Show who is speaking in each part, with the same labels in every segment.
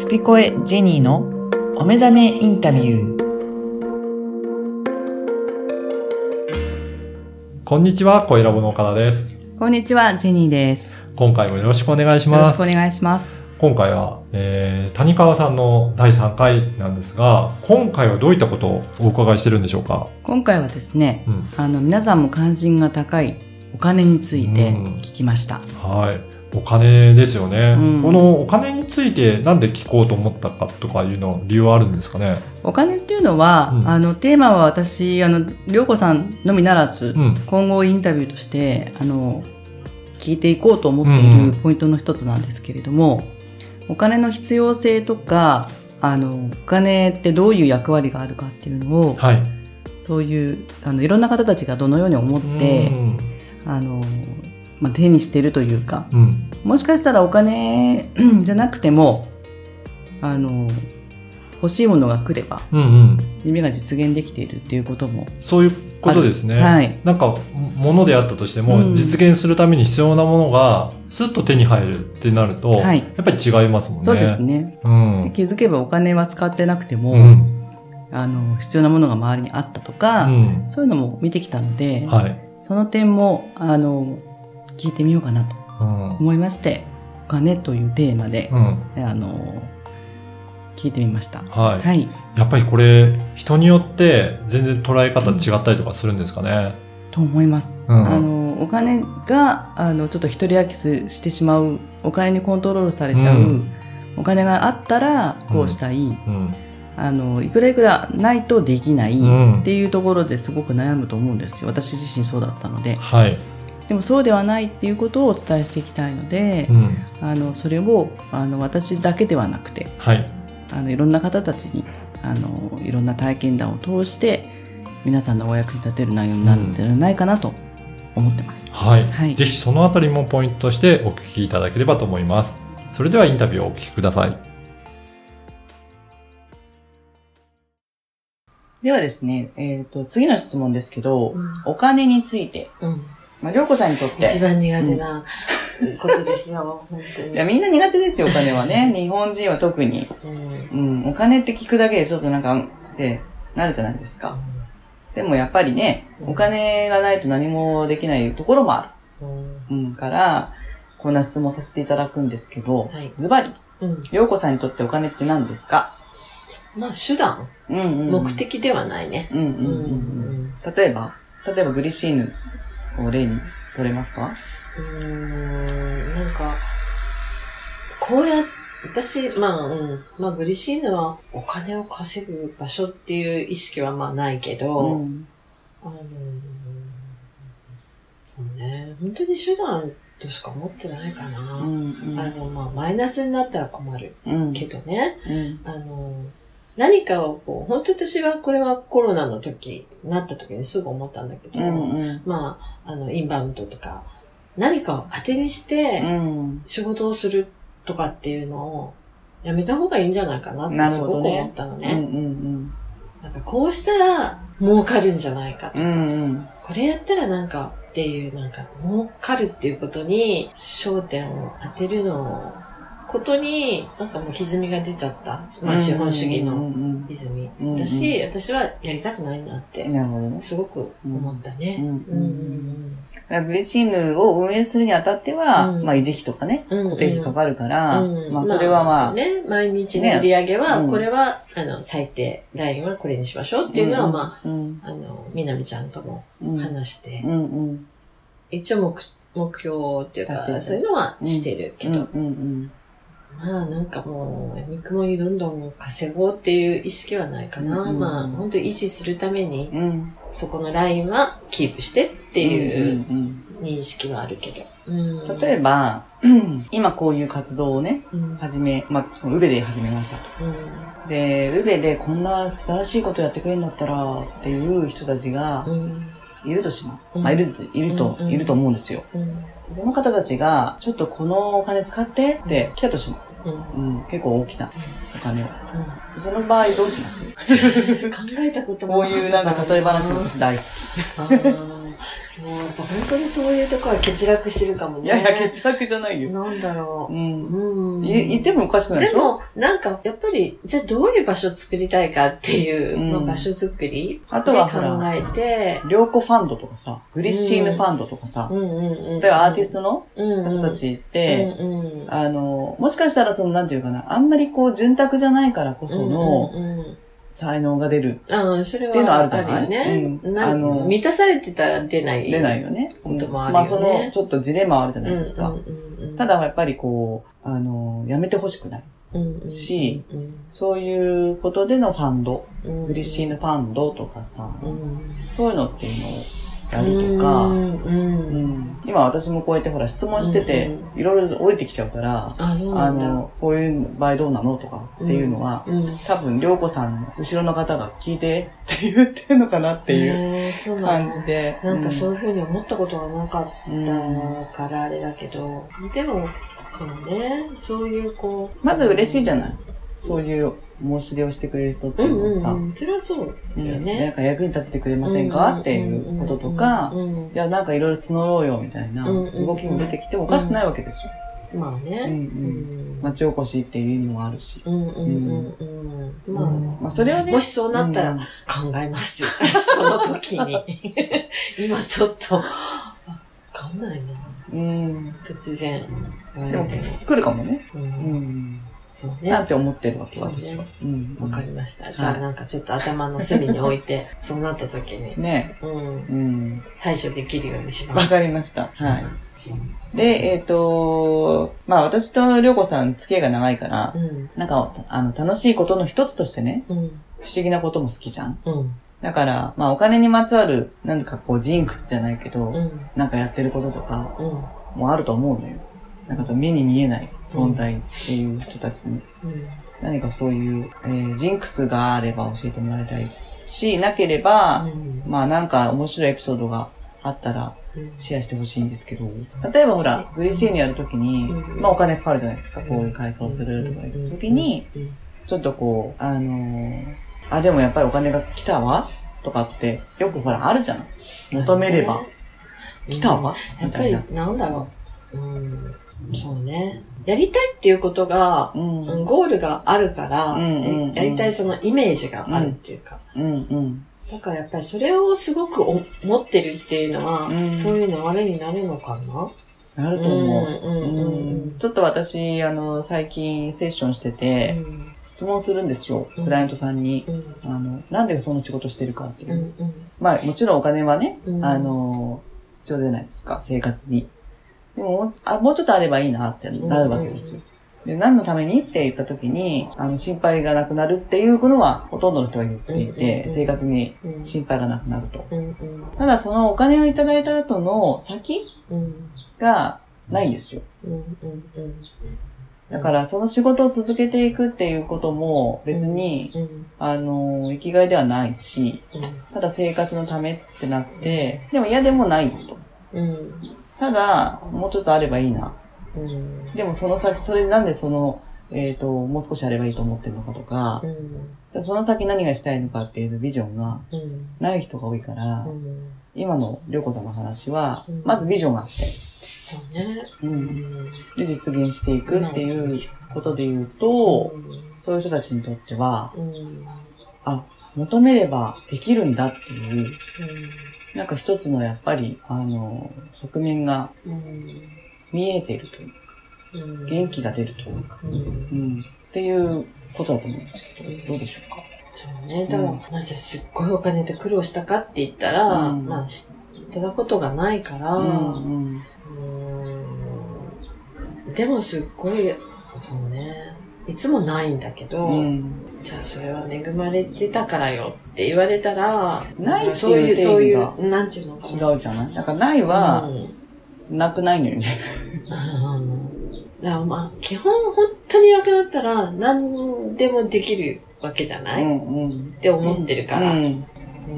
Speaker 1: スピコエジェニーのお目覚めインタビュー。
Speaker 2: こんにちは、声ラボの岡田です。
Speaker 1: こんにちは、ジェニーです。
Speaker 2: 今回もよろしくお願いし
Speaker 1: よろ
Speaker 2: ます。
Speaker 1: しくお願いします。
Speaker 2: 今回は、えー、谷川さんの第3回なんですが、今回はどういったことをお伺いしてるんでしょうか？
Speaker 1: 今回はですね、
Speaker 2: うん。
Speaker 1: あの、皆さんも関心が高いお金について
Speaker 2: うん
Speaker 1: 聞きました。
Speaker 2: はい。お金ですよね、
Speaker 1: うん
Speaker 2: このお金についてなんで聞こうと思ったかとかいうの理由はあるんですかね？
Speaker 1: お金っていうのは、
Speaker 2: うん
Speaker 1: あの、テーマは私、あの、りょうこさんのみならず、
Speaker 2: うん。
Speaker 1: 今後インタビューとして、あの、聞いていこうと思ってい
Speaker 2: うんうん
Speaker 1: るポイントの一つなんですけれども、お金の必要性とか、あの、お金ってどういう役割があるかっていうのを、
Speaker 2: はい。
Speaker 1: そういう、あの、いろんな方たちがどのように思って、
Speaker 2: うん。
Speaker 1: あの、まあ、手にしてるというか、
Speaker 2: うん。
Speaker 1: もしかしたらお金じゃなくても、あの、欲しいものが来れば、
Speaker 2: うんうん。
Speaker 1: 夢が実現できているっていうことも、
Speaker 2: そういうことですね。
Speaker 1: はい。
Speaker 2: なんか、ものであったとしても、
Speaker 1: うん
Speaker 2: 実現するために必要なものが、スッと手に入るってなると、
Speaker 1: はい
Speaker 2: やっぱり違いますもんね。
Speaker 1: そうですね。
Speaker 2: うん。
Speaker 1: で気づけばお金は使ってなくても、
Speaker 2: うん。
Speaker 1: あの、必要なものが周りにあったとか、
Speaker 2: うん。
Speaker 1: そういうのも見てきたので、
Speaker 2: はい。
Speaker 1: その点も、あの、聞いてみようかなと
Speaker 2: うん。
Speaker 1: 思いまして、お金というテーマで、
Speaker 2: うん。
Speaker 1: あの、聞いてみました。
Speaker 2: はい。
Speaker 1: はい。
Speaker 2: やっぱりこれ、人によって全然捉え方違ったりとかするんですかね？
Speaker 1: と思います。
Speaker 2: うん
Speaker 1: あの、お金が、あの、ちょっと一人焼きしてしまう、お金にコントロールされちゃう、
Speaker 2: うん
Speaker 1: お金があったらこうしたい、
Speaker 2: うん。
Speaker 1: あの、いくらいくらないとできない
Speaker 2: うん
Speaker 1: っていうところですごく悩むと思うんですよ。私自身そうだったので。
Speaker 2: はい。
Speaker 1: でもそうではないっていうことをお伝えしていきたいので
Speaker 2: う、ん。
Speaker 1: あの、それを、あの、私だけではなくて、
Speaker 2: はい。
Speaker 1: あの、いろんな方たちに、あの、いろんな体験談を通して、皆さんのお役に立てる内容になるんではないかなと思ってます。
Speaker 2: はい。
Speaker 1: はい
Speaker 2: ぜひそのあたりもポイントとしてお聞きいただければと思います。それではインタビューをお聞きください。
Speaker 1: ではですね、えっ、と、次の質問ですけど、
Speaker 3: うん
Speaker 1: お金について、
Speaker 3: うん。
Speaker 1: まあ、りょうこさんにとって、
Speaker 3: 一番苦手なことですよ、本当に。
Speaker 1: いや、みんな苦手ですよ、お金はね。日本人は特に。
Speaker 3: うん。
Speaker 1: うん、お金って聞くだけでちょっとなんか、ってなるじゃないですか。でもやっぱりね、
Speaker 3: うん
Speaker 1: お金がないと何もできないところもあ
Speaker 3: うん。
Speaker 1: る。うん、から、こんな質問させていただくんですけど、
Speaker 3: はい
Speaker 1: ズバリ、
Speaker 3: うん。
Speaker 1: りょうこさんにとってお金って何ですか？
Speaker 3: まあ、手段、
Speaker 1: うんうんうん。
Speaker 3: 目的ではないね。
Speaker 1: うんうん
Speaker 3: う
Speaker 1: うんうん。例えば？例えばグリシーヌを例に取れますか？
Speaker 3: うーん。なんか、こうや、私、まあ、うん。まあ、グリシーヌはお金を稼ぐ場所っていう意識はまあないけど、
Speaker 1: ん。
Speaker 3: あのね、本当に手段としか思ってないかな。
Speaker 1: うん
Speaker 3: あの、まあ、マイナスになったら困る
Speaker 1: うん。
Speaker 3: けどね。
Speaker 1: うん。
Speaker 3: あの、何かをこう、本当私はこれはコロナの時、なった時にすぐ思ったんだけど、
Speaker 1: うんうん。
Speaker 3: まあ、あの、インバウンドとか、何かを当てにして
Speaker 1: うん。
Speaker 3: 仕事をするとかっていうのをやめた方がいいんじゃないかなってすごく思ったのね。
Speaker 1: うんうん
Speaker 3: なんかこうしたら儲かるんじゃないかとか、
Speaker 1: うん。うんうん。
Speaker 3: これやったらなんかっていう、なんか儲かるっていうことに焦点を当てるのことに、なんかもう歪みが出ちゃった。まあ資本主義
Speaker 1: うん
Speaker 3: の
Speaker 1: うん。
Speaker 3: 歪
Speaker 1: うん
Speaker 3: み。だし、私はやりたくないなっ
Speaker 1: う
Speaker 3: て
Speaker 1: ん。、なるほどね。
Speaker 3: すごく思ったね。
Speaker 1: うん。
Speaker 3: うんうん
Speaker 1: だからグリシーヌを運営するにあたっては、
Speaker 3: うん。
Speaker 1: まあ維持費とかね、
Speaker 3: うんうん。
Speaker 1: 固定費かかるから、
Speaker 3: うん。
Speaker 1: まあそれはまあ、
Speaker 3: そうね、毎日の売り上げは、
Speaker 1: ねうん。
Speaker 3: これは、あの、最低ラインはこれにしましょうっていうのは、ま
Speaker 1: あ、うん。
Speaker 3: あ、あの、みなみちゃんとも
Speaker 1: うん、
Speaker 3: 話して、
Speaker 1: うんうん。
Speaker 3: 一応目、目標っていうか、そういうのはしてるけど、
Speaker 1: うんうん
Speaker 3: まあなんかもう、やみくもにどんどん稼ごうっていう意識はないかな。
Speaker 1: うん
Speaker 3: まあ、本当維持するために、
Speaker 1: うんうん
Speaker 3: そこのラインはキープしてっていう
Speaker 1: うん
Speaker 3: 認識はあるけど。うん
Speaker 1: うん例えば、今こういう活動をね、
Speaker 3: うん
Speaker 1: 始め、まあ、ウベで始めましたと。
Speaker 3: うん
Speaker 1: で、ウベでこんな素晴らしいことやってくれるんだったらっていう人たちが
Speaker 3: うん
Speaker 1: いるとします。
Speaker 3: うん
Speaker 1: まあ、いる、いると、いると思うんですよ。
Speaker 3: うん
Speaker 1: その方たちが、ちょっとこのお金使ってって来たとします。
Speaker 3: うん。
Speaker 1: うん、結構大きなお金を。
Speaker 3: うん。
Speaker 1: その場合どうします？
Speaker 3: 考えたことも
Speaker 1: こういうなんか例え話も大好
Speaker 3: あーそう、やっぱ本当にそういうとこは欠落してるかもね。
Speaker 1: いやいや、欠落じゃないよ。
Speaker 3: なんだろ
Speaker 1: う
Speaker 3: う。
Speaker 1: ん。
Speaker 3: うん。
Speaker 1: いいてもおかしくないでしょ？
Speaker 3: でも、なんか、やっぱり、じゃあどういう場所を作りたいかっていう、
Speaker 1: うん
Speaker 3: まあ、場所作り
Speaker 1: あ
Speaker 3: で
Speaker 1: とはほら
Speaker 3: 考えて、
Speaker 1: 良子ファンドとかさ、グリッシーヌファンドとかさ、
Speaker 3: うんうんうん。
Speaker 1: 例えばアーティストの
Speaker 3: ト
Speaker 1: 方たちって、
Speaker 3: うんうん、
Speaker 1: あの、もしかしたらその、なんていうかな、あんまりこう、潤沢じゃないからこその
Speaker 3: うんうんうん
Speaker 1: 才能が出る、
Speaker 3: ああ、それは
Speaker 1: っていうのはあるじゃない？
Speaker 3: ね。
Speaker 1: うん
Speaker 3: な
Speaker 1: あの
Speaker 3: 満たされてたら出ない。
Speaker 1: 出ないよね。
Speaker 3: こともあるよね
Speaker 1: まあその、ちょっとジレンマはあるじゃないですか。ただやっぱりこう、あの、やめてほしくない。し
Speaker 3: うん
Speaker 1: そういうことでのファンド、
Speaker 3: うん、
Speaker 1: グリッシーヌファンドとかさ、
Speaker 3: うん、
Speaker 1: そういうのっていうのをやるとか、今私もこうやってほら質問してて
Speaker 3: うん、
Speaker 1: いろいろ降りてきちゃうから、
Speaker 3: あ。
Speaker 1: の、こういう場合どうなのとかっていうのは、
Speaker 3: うん、
Speaker 1: 多分、りょうこさんの後ろの方が聞いてって言ってんのかなっていう感じで。
Speaker 3: なんかそういうふうに思ったことはなかっ
Speaker 1: うん
Speaker 3: たからあれだけど、でも、そうね、そういうこう。
Speaker 1: まず嬉しいじゃ
Speaker 3: ん。
Speaker 1: ないそういう申し出をしてくれる人って
Speaker 3: う
Speaker 1: いうんのはさ、
Speaker 3: うんうん。それはそう
Speaker 1: うん
Speaker 3: よね
Speaker 1: なんか役に立ててくれませんか？っていうこととか、
Speaker 3: うんうん
Speaker 1: いや、なんかいろいろ募ろうよみたいな
Speaker 3: うんうん
Speaker 1: 動きも出てきてもおかしくないわけですよ。
Speaker 3: まあね。
Speaker 1: うんう。
Speaker 3: うんん
Speaker 1: 町おこしっていう意味もあるし。
Speaker 3: うんうんうんうん。まあ、
Speaker 1: まあそれはね。
Speaker 3: もしそうなったら
Speaker 1: うん
Speaker 3: 考えますよ。その時に。今ちょっと、わかんないな。
Speaker 1: うん。
Speaker 3: 突然
Speaker 1: でも。来るかもね。
Speaker 3: う。
Speaker 1: うんん。
Speaker 3: そうね。
Speaker 1: なんて思ってるわけ、私は。うん。
Speaker 3: わかりました。じゃあ
Speaker 1: はい
Speaker 3: なんかちょっと頭の隅に置いて、そうなった時に、
Speaker 1: ね。
Speaker 3: うん、
Speaker 1: うん。
Speaker 3: 対処できるようにしま
Speaker 1: わ
Speaker 3: す。
Speaker 1: かりました。はい。で、えっ、と、まあ私とりょうこさん付き合いが長いから
Speaker 3: う、ん、
Speaker 1: なんか、あの、楽しいことの一つとしてね、
Speaker 3: うん、
Speaker 1: 不思議なことも好きじゃん。
Speaker 3: うん、
Speaker 1: だから、まあお金にまつわる、なんかこうジンクスじゃないけど、
Speaker 3: うん、
Speaker 1: なんかやってることとか
Speaker 3: うん、
Speaker 1: もあると思うのよ。なんか目に見えない存在っていう人たちに、
Speaker 3: うん、
Speaker 1: 何かそういう、えージンクスがあれば教えてもらいたいし、なければ、
Speaker 3: うん、
Speaker 1: まあなんか面白いエピソードがあったら
Speaker 3: うん、
Speaker 1: シェアしてほしいんですけど、例えばほら、グリシーヌやるときに、
Speaker 3: うん。
Speaker 1: まあお金かかるじゃないですか、こういう改装するとか言うときに、、
Speaker 3: うん。
Speaker 1: ちょっとこう、あのーあ、でもやっぱりお金が来たわとかって、よくほらあるじゃん。求めれば、来たわ
Speaker 3: やっぱり
Speaker 1: な
Speaker 3: んだろう。うん、そうね。やりたいっていうことが、
Speaker 1: うん。
Speaker 3: うんゴールがあるから、
Speaker 1: うんうんうん
Speaker 3: やりたいそのイメージがあるっていうか。
Speaker 1: うんうん。
Speaker 3: だからやっぱりそれをすごくお持ってるっていうのは、
Speaker 1: うん
Speaker 3: そういう流れになるのかな？
Speaker 1: なると思う。
Speaker 3: うんうんうんうん
Speaker 1: ちょっと私、あの、最近セッションしてて、
Speaker 3: うん
Speaker 1: 質問するんですよ。
Speaker 3: うん
Speaker 1: クライアントさんに。
Speaker 3: うん
Speaker 1: あの、なんでその仕事してるかっていうう。
Speaker 3: んうん
Speaker 1: まあ、もちろんお金はね、
Speaker 3: うん
Speaker 1: あの、必要じゃないですか、生活に。でももうあ、もうちょっとあればいいなってなるわけですよ。で、何のためにって言った時に、あの、心配がなくなるっていうのは、ほとんどの人が言っていて、
Speaker 3: うん
Speaker 1: 生活に
Speaker 3: うん。
Speaker 1: 心配がなくなると。ただ、そのお金をいただいた後の先
Speaker 3: うん。
Speaker 1: がないんですよ。だから、その仕事を続けていくっていうことも別に、
Speaker 3: うん
Speaker 1: あの、生きがいではないし、ただ生活のためってなって、でも嫌でもないと。
Speaker 3: うん
Speaker 1: ただ、もうちょっとあればいいな。
Speaker 3: うん。
Speaker 1: でもその先、それでなんでその、えっ、と、もう少しあればいいと思ってるのかとか
Speaker 3: う、ん。
Speaker 1: じゃあその先何がしたいのかっていうビジョンが
Speaker 3: うん。
Speaker 1: ない人が多いから、
Speaker 3: うん。
Speaker 1: 今のりょうこさんの話は
Speaker 3: うん、
Speaker 1: まずビジョンがあって、
Speaker 3: そうね。
Speaker 1: う、
Speaker 3: うん。ん
Speaker 1: で実現していくっていうことで言うと、そういう人たちにとっては、
Speaker 3: うん。
Speaker 1: あ、求めればできるんだっていう、
Speaker 3: うん
Speaker 1: なんか一つのやっぱり、あの、側面が
Speaker 3: うん
Speaker 1: 見えているというか、
Speaker 3: うん
Speaker 1: 元気が出るというか、
Speaker 3: うん。
Speaker 1: うん、っていうことだと思うんですけど、どうでしょうか？
Speaker 3: そうね。だから、なぜすっごいお金で苦労したかって言ったら、
Speaker 1: うん。
Speaker 3: まあ、知ってたことがないから、
Speaker 1: う
Speaker 3: ん。でもすっごい、そうね。いつもないんだけど、
Speaker 1: うん。
Speaker 3: じゃあそれは恵まれてたからよって言われたら、
Speaker 1: ないっていう
Speaker 3: そういう、
Speaker 1: 定義
Speaker 3: そうい
Speaker 1: が
Speaker 3: う、なんていうのかな。
Speaker 1: 違うじゃない？だからないは
Speaker 3: う、ん。
Speaker 1: なくないのよね。
Speaker 3: うんだからまあ、基本本当になくなったら何でもできるわけじゃない、
Speaker 1: う
Speaker 3: っ
Speaker 1: んうん。
Speaker 3: て思ってるから。
Speaker 1: うん。
Speaker 3: う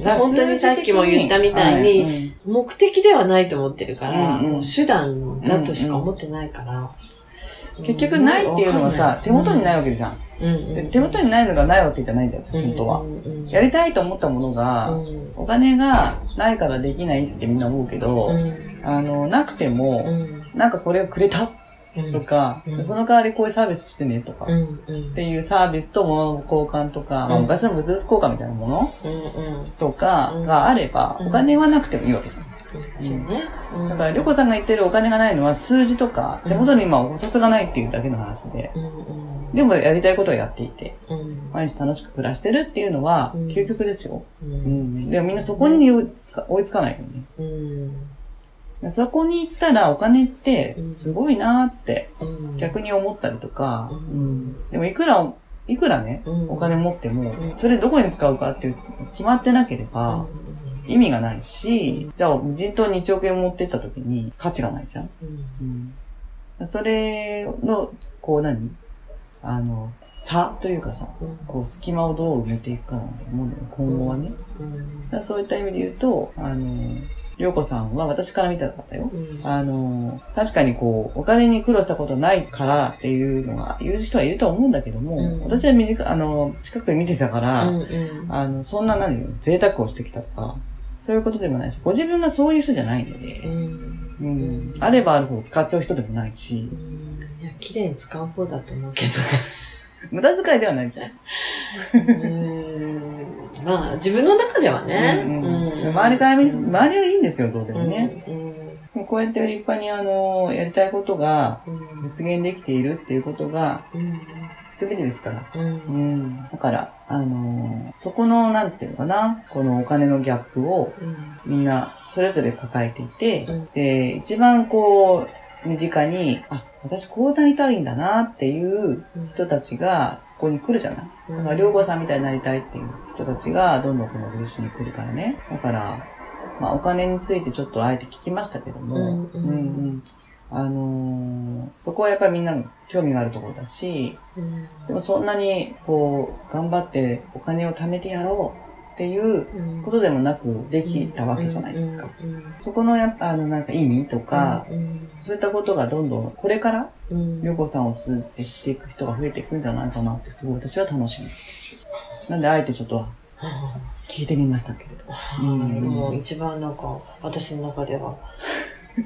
Speaker 3: ん。本当にさっきも言ったみたいに、目的ではないと思ってるから、
Speaker 1: うんうん。
Speaker 3: もう手段だとしか思ってないから、
Speaker 1: 結局ないっていうのはさ、手元にない
Speaker 3: い。
Speaker 1: わけじゃん。で手元にないのがないわけじゃないんだよ、本当は。やりたいと思ったものが、
Speaker 3: うん。
Speaker 1: お金がないからできないってみんな思うけど、
Speaker 3: うん。
Speaker 1: あの、なくても、
Speaker 3: うん。
Speaker 1: なんかこれをくれた？
Speaker 3: うん。
Speaker 1: とか、
Speaker 3: うん。
Speaker 1: その代わりこういうサービスしてねとか、っていうサービスと物の交換とか、昔の物々交換みたいなものとかがあれば、
Speaker 3: うん。
Speaker 1: お金はなくてもいいわけじゃん。
Speaker 3: そうね。うん。
Speaker 1: だから、りょこさんが言ってるお金がないのは数字とか、手元に今お札がないっていうだけの話で、
Speaker 3: うんうん
Speaker 1: でもやりたいことをやっていて、
Speaker 3: うん。
Speaker 1: 毎日楽しく暮らしてるっていうのは、
Speaker 3: うん。
Speaker 1: 究極ですよ。
Speaker 3: う
Speaker 1: うん。ん。でもみんなそこに追いつか追いつかないよね。
Speaker 3: うん。
Speaker 1: そこに行ったらお金ってすごいなーって
Speaker 3: うん。
Speaker 1: 逆に思ったりとか、でもいくら、いくらね、
Speaker 3: うん。
Speaker 1: お金持っても
Speaker 3: う、ん。
Speaker 1: それどこに使うかっていう決まってなければ意味がないし、じゃあ無人島に1億円持ってった時に価値がないじゃん。
Speaker 3: うん。
Speaker 1: うん、それの、こう何？あの、差というかさ、
Speaker 3: うん。
Speaker 1: こう隙間をどう埋めていくかなんて思うんだよね、今後はね。
Speaker 3: うん。
Speaker 1: そういった意味で言うと、あの、りょうこさんは私から見たかったよ。
Speaker 3: うん。
Speaker 1: あの、確かにこう、お金に苦労したことないからっていうのが言う人はいると思うんだけども、
Speaker 3: うん。
Speaker 1: 私は短あの、近くで見てたから、
Speaker 3: うんうん。
Speaker 1: あの、そんな何よ、贅沢をしてきたとか、そういうことでもないし、ご自分がそういう人じゃないので、
Speaker 3: うん。
Speaker 1: うん、あればあるほど使っちゃう人でもないし。
Speaker 3: う、ん。いや、綺麗に使う方だと思うけ
Speaker 1: 無駄遣いではないじゃん。
Speaker 3: ど。うん。まあ、自分の中ではね。
Speaker 1: うんうん
Speaker 3: うん。
Speaker 1: 周りから見、周りはいいんですよ、どうでもね。
Speaker 3: うん
Speaker 1: こうやって立派にあの、やりたいことが
Speaker 3: うん。
Speaker 1: 実現できているっていうことが
Speaker 3: うん
Speaker 1: 全てですから。
Speaker 3: うん。
Speaker 1: うん。だから、あのそこの、なんていうのかな、このお金のギャップを
Speaker 3: うん。
Speaker 1: みんなそれぞれ抱えていて、
Speaker 3: うん。
Speaker 1: で、一番こう、身近に、あ、私こうなりたいんだなっていう人たちがそこに来るじゃない。だから、りょうこさんみたいになりたいっていう人たちがどんどんこの漆に来るからね。だから、まあお金についてちょっとあえて聞きましたけども、
Speaker 3: うん。うん
Speaker 1: うんあのーそこはやっぱりみんなの興味があるところだし、
Speaker 3: うん
Speaker 1: でもそんなにこう、頑張ってお金を貯めてやろうっていう
Speaker 3: うん
Speaker 1: ことでもなくできたわけじゃないですか。
Speaker 3: うん
Speaker 1: そこのやっぱあのなんか意味とか、
Speaker 3: うん
Speaker 1: そういったことがどんどんこれから
Speaker 3: うん
Speaker 1: りょうこさんを通じて知っていく人が増えていくんじゃないかなってすごい私は楽しみです。なんであえてちょっと聞いてみましたけれど。うん
Speaker 3: もう一番なんか、私の中では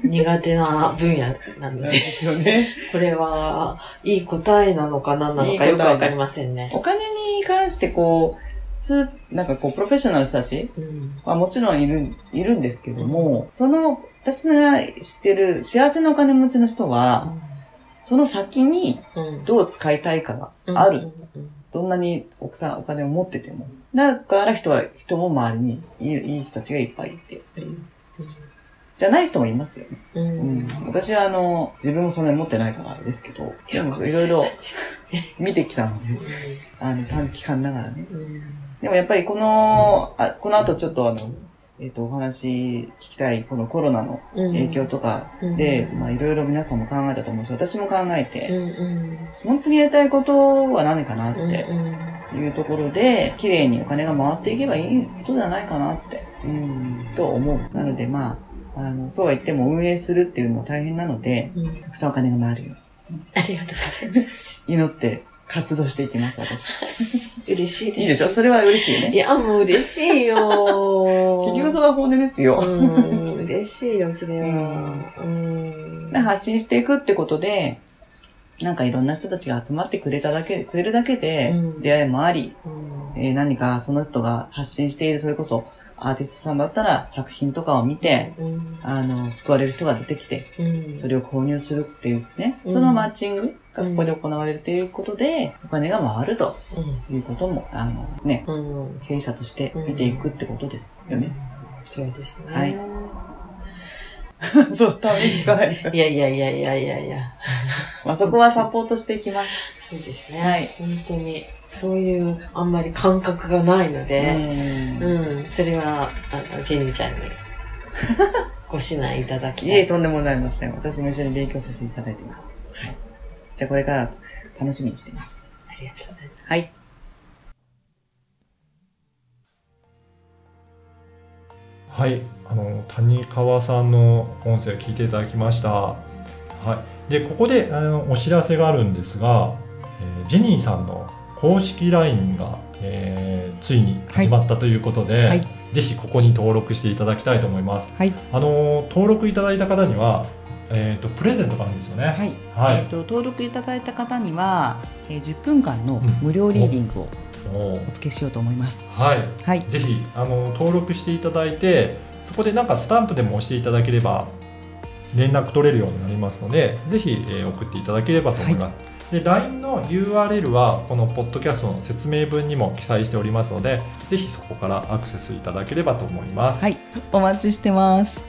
Speaker 3: 苦手な分野なの
Speaker 1: で
Speaker 3: で、
Speaker 1: すよね。
Speaker 3: これはいい答えなのか何なのかよくわかりませんね。
Speaker 1: お金に関してこう、す、なんかこう、プロフェッショナルの人たち
Speaker 3: うん
Speaker 1: はもちろんいる、いるんですけども、その、私が知ってる幸せなお金持ちの人は、その先に
Speaker 3: うん
Speaker 1: どう使いたいかがある。
Speaker 3: うん
Speaker 1: どんなに奥さんお金を持ってても。だから人は、人も周りにいい人たちがいっぱいいてっていう。じゃない人もいますよね。
Speaker 3: うん。
Speaker 1: 私はあの、自分もそんなに持ってないからあれですけど、でもいろいろ見てきたので、あの、短期間ながらね。
Speaker 3: うん
Speaker 1: でもやっぱりこの、あこの後ちょっとあの、えっ、と、お話聞きたい、このコロナの影響とかで、
Speaker 3: うん
Speaker 1: まあいろいろ皆さんも考えたと思うし、私も考え
Speaker 3: う
Speaker 1: て、
Speaker 3: んうん
Speaker 1: 本当にやりたいことは何かなっ
Speaker 3: うん
Speaker 1: ていうところで、綺麗にお金が回っていけばいいことじゃないかなって、うん、と思う。なのでまあ、あの、そうは言っても運営するっていうのも大変なので、
Speaker 3: うん
Speaker 1: たくさんお金が回るよ
Speaker 3: ありがとうございます。
Speaker 1: 祈って活動していきます、私。
Speaker 3: 嬉しいです。
Speaker 1: いいでしょ？それは嬉しいね。
Speaker 3: いや、もう嬉しいよ。
Speaker 1: 結局それは本音ですよ。
Speaker 3: うん、嬉しいよ、それは。うん。
Speaker 1: で発信していくってことで、なんかいろんな人たちが集まってくれただけ、くれるだけで
Speaker 3: うん、
Speaker 1: 出会いもあり、
Speaker 3: うん
Speaker 1: えー何かその人が発信している、それこそアーティストさんだったら作品とかを見て、
Speaker 3: うん
Speaker 1: あの、救われる人が出てきて、
Speaker 3: うん
Speaker 1: それを購入するっていうね、
Speaker 3: うん
Speaker 1: そのマッチングがここで行われるということで、お金が回るということも、あの、ね、
Speaker 3: うん。うん。
Speaker 1: 経営者として見ていくってことですよね。
Speaker 3: そうですね。
Speaker 1: はい そう、ために使わない。
Speaker 3: いやいやいやいやいやいや。
Speaker 1: まあそこはサポートしていきます。
Speaker 3: そうですね。
Speaker 1: はい。
Speaker 3: 本当に、そういうあんまり感覚がないので、
Speaker 1: うん
Speaker 3: うん、それは、あの、ジェニーちゃんに ご指南いただき
Speaker 1: いえ、
Speaker 3: たい。
Speaker 1: とんでもございません。私も一緒に勉強させていただいています。はい。じゃあこれから楽しみにしています。
Speaker 3: ありがとうございます。
Speaker 1: はい。
Speaker 2: はい、あの谷川さんの音声聞いていただきました。あはい。で、ここで、あの、お知らせがあるんですが、えージェニーさんの公式 LINE が、えーついに始まったということで、
Speaker 1: はい
Speaker 2: ぜひここに登録していただきたいと思います。
Speaker 1: はい。
Speaker 2: あの、登録いただいた方には、えっ、と、プレゼントがあるんですよね。
Speaker 1: はい。
Speaker 2: はい
Speaker 1: えっ、と、登録いただいた方には、えー10分間の
Speaker 2: うん
Speaker 1: 無料リーディングをお付けしようと思います。
Speaker 2: はい。
Speaker 1: はい。
Speaker 2: ぜひあの登録していただいてそこでなんかスタンプでも押していただければ連絡取れるようになりますのでぜひ、えー送っていただければと思います、で LINE の URL はこのポッドキャストの説明文にも記載しておりますのでぜひそこからアクセスいただければと思います、
Speaker 1: はい。お待ちしてます。